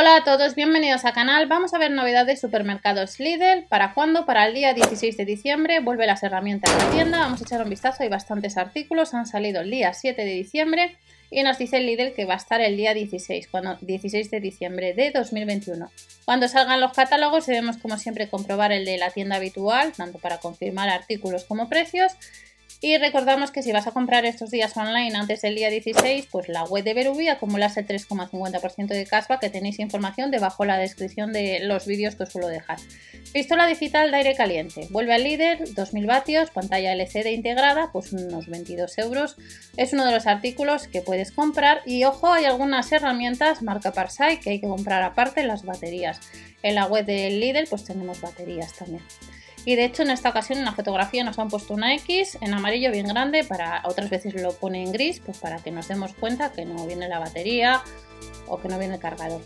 Hola a todos, bienvenidos al canal. Vamos a ver novedades de supermercados Lidl. ¿Para cuándo? Para el día 16 de diciembre. Vuelve las herramientas de la tienda. Vamos a echar un vistazo. Hay bastantes artículos. Han salido el día 7 de diciembre. Y nos dice el Lidl que va a estar el día 16, cuando, 16 de diciembre de 2021. Cuando salgan los catálogos debemos como siempre comprobar el de la tienda habitual, tanto para confirmar artículos como precios. Y recordamos que si vas a comprar estos días online antes del día 16, pues la web de Berubi acumulas el 3,50% de caspa que tenéis información debajo la descripción de los vídeos que os suelo dejar. Pistola digital de aire caliente. Vuelve al líder, 2000 vatios, pantalla LCD integrada, pues unos 22 euros. Es uno de los artículos que puedes comprar y ojo, hay algunas herramientas marca Parsai que hay que comprar aparte las baterías. En la web del líder pues tenemos baterías también. Y de hecho en esta ocasión en la fotografía nos han puesto una X en amarillo bien grande, para otras veces lo pone en gris, pues para que nos demos cuenta que no viene la batería o que no viene el cargador.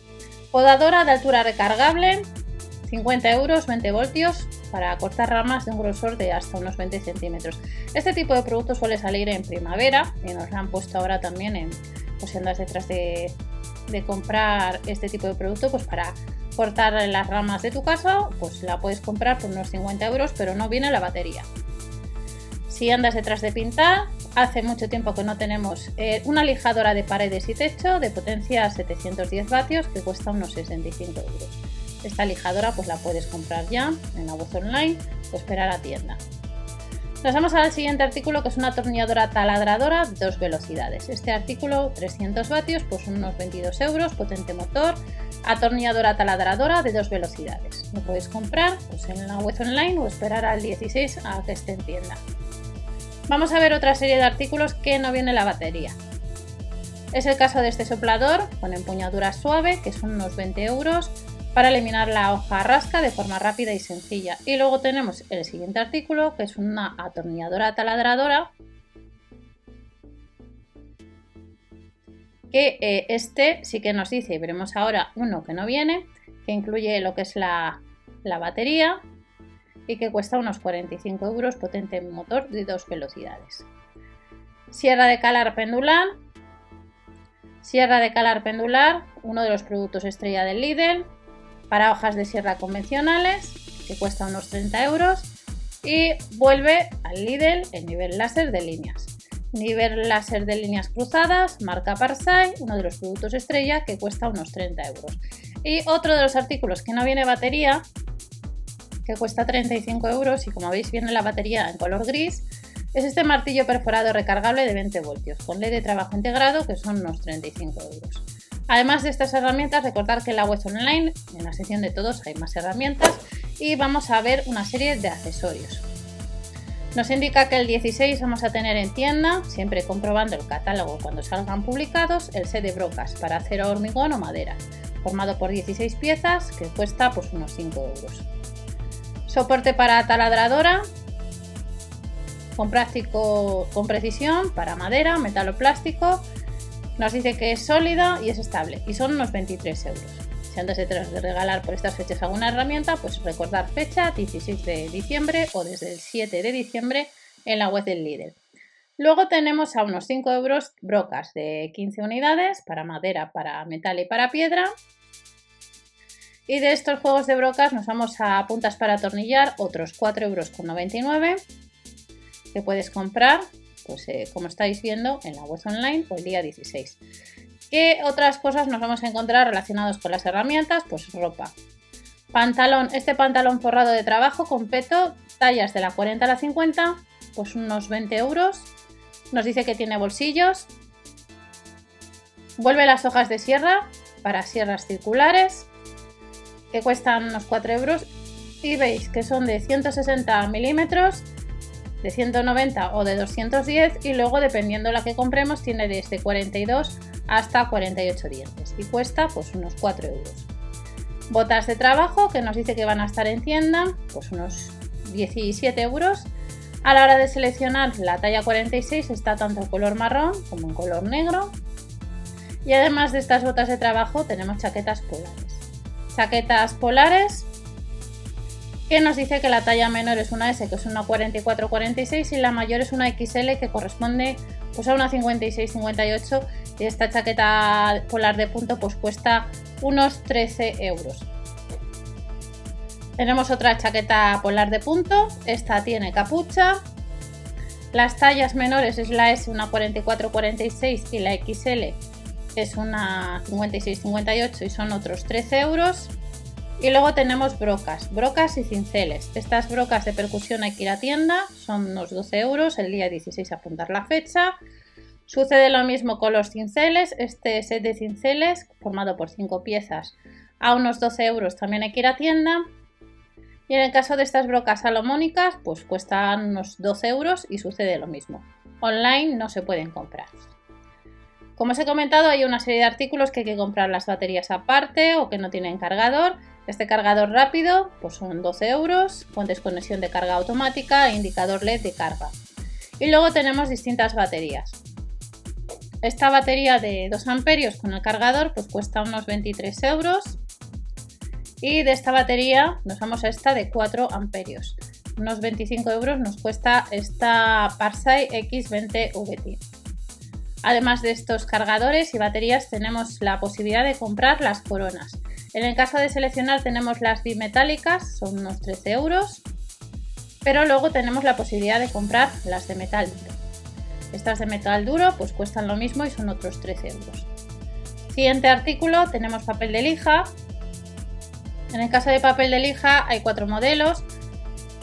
Podadora de altura recargable, 50 euros, 20 voltios, para cortar ramas de un grosor de hasta unos 20 centímetros. Este tipo de producto suele salir en primavera y nos lo han puesto ahora también en, pues si andas detrás de, de comprar este tipo de producto, pues para cortar las ramas de tu casa, pues la puedes comprar por unos 50 euros, pero no viene la batería. Si andas detrás de pintar, hace mucho tiempo que no tenemos eh, una lijadora de paredes y techo de potencia 710 vatios que cuesta unos 65 euros. Esta lijadora pues la puedes comprar ya en la voz online o esperar a tienda. Nos vamos al siguiente artículo que es una atornilladora taladradora dos velocidades. Este artículo 300 vatios, pues unos 22 euros, potente motor, atornilladora taladradora de dos velocidades. Lo podéis comprar pues, en la web online o esperar al 16 a que esté en tienda. Vamos a ver otra serie de artículos que no viene la batería. Es el caso de este soplador con empuñadura suave, que son unos 20 euros, para eliminar la hoja rasca de forma rápida y sencilla. Y luego tenemos el siguiente artículo, que es una atornilladora taladradora, que eh, este sí que nos dice, y veremos ahora uno que no viene, que incluye lo que es la, la batería y que cuesta unos 45 euros, potente motor de dos velocidades. Sierra de calar pendular. Sierra de calar pendular, uno de los productos estrella del Lidl, para hojas de sierra convencionales, que cuesta unos 30 euros, y vuelve al Lidl el nivel láser de líneas. Nivel láser de líneas cruzadas, marca Parsai, uno de los productos estrella que cuesta unos 30 euros. Y otro de los artículos que no viene batería, que cuesta 35 euros y como veis viene la batería en color gris, es este martillo perforado recargable de 20 voltios con LED de trabajo integrado que son unos 35 euros. Además de estas herramientas, recordar que en la web online, en la sección de todos, hay más herramientas y vamos a ver una serie de accesorios. Nos indica que el 16 vamos a tener en tienda, siempre comprobando el catálogo cuando salgan publicados, el set de brocas para acero, hormigón o madera, formado por 16 piezas que cuesta pues, unos 5 euros. Soporte para taladradora, con, práctico, con precisión para madera, metal o plástico, nos dice que es sólida y es estable y son unos 23 euros. Si antes de regalar por estas fechas alguna herramienta, pues recordar fecha 16 de diciembre o desde el 7 de diciembre en la web del líder. Luego tenemos a unos 5 euros brocas de 15 unidades para madera, para metal y para piedra. Y de estos juegos de brocas nos vamos a puntas para atornillar, otros 4,99 euros que puedes comprar pues eh, como estáis viendo en la web online o el día 16. ¿Qué otras cosas nos vamos a encontrar relacionadas con las herramientas? Pues ropa. Pantalón, este pantalón forrado de trabajo con peto, tallas de la 40 a la 50, pues unos 20 euros. Nos dice que tiene bolsillos. Vuelve las hojas de sierra para sierras circulares, que cuestan unos 4 euros. Y veis que son de 160 milímetros de 190 o de 210 y luego dependiendo la que compremos tiene desde 42 hasta 48 dientes y cuesta pues unos 4 euros. Botas de trabajo que nos dice que van a estar en tienda pues unos 17 euros. A la hora de seleccionar la talla 46 está tanto en color marrón como en color negro. Y además de estas botas de trabajo tenemos chaquetas polares. Chaquetas polares que nos dice que la talla menor es una S, que es una 44-46, y la mayor es una XL, que corresponde pues, a una 56-58, Y esta chaqueta polar de punto pues cuesta unos 13 euros. Tenemos otra chaqueta polar de punto, esta tiene capucha. Las tallas menores es la S, una 44-46 y la XL es una 56-58 y son otros 13 euros. Y luego tenemos brocas, brocas y cinceles. Estas brocas de percusión hay que ir a tienda, son unos 12 euros, el día 16 apuntar la fecha. Sucede lo mismo con los cinceles, este set de cinceles formado por 5 piezas a unos 12 euros también hay que ir a tienda. Y en el caso de estas brocas salomónicas, pues cuestan unos 12 euros y sucede lo mismo. Online no se pueden comprar. Como os he comentado, hay una serie de artículos que hay que comprar las baterías aparte o que no tienen cargador. Este cargador rápido pues son 12 euros, con desconexión de carga automática e indicador LED de carga. Y luego tenemos distintas baterías. Esta batería de 2 amperios con el cargador pues cuesta unos 23 euros. Y de esta batería nos vamos a esta de 4 amperios. Unos 25 euros nos cuesta esta Parsai X20 VT. Además de estos cargadores y baterías tenemos la posibilidad de comprar las coronas. En el caso de seleccionar tenemos las bimetálicas, son unos 13 euros, pero luego tenemos la posibilidad de comprar las de metal duro. Estas de metal duro pues cuestan lo mismo y son otros 13 euros. Siguiente artículo tenemos papel de lija. En el caso de papel de lija hay cuatro modelos.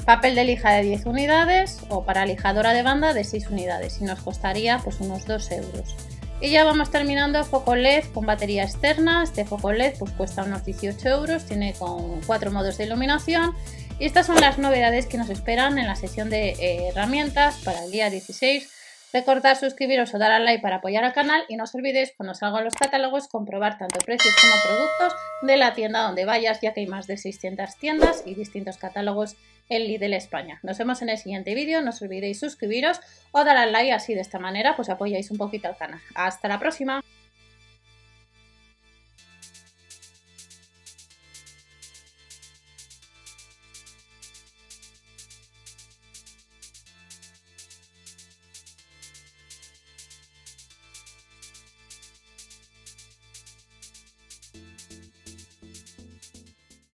Papel de lija de 10 unidades o para lijadora de banda de 6 unidades y nos costaría pues unos 2 euros. Y ya vamos terminando foco LED con batería externa. Este foco LED pues cuesta unos 18 euros, tiene con 4 modos de iluminación. Y estas son las novedades que nos esperan en la sesión de eh, herramientas para el día 16. Recordad suscribiros o dar al like para apoyar al canal y no os olvidéis cuando salgan los catálogos comprobar tanto precios como productos de la tienda donde vayas ya que hay más de 600 tiendas y distintos catálogos en Lidl España. Nos vemos en el siguiente vídeo, no os olvidéis suscribiros o dar al like así de esta manera pues apoyáis un poquito al canal. Hasta la próxima.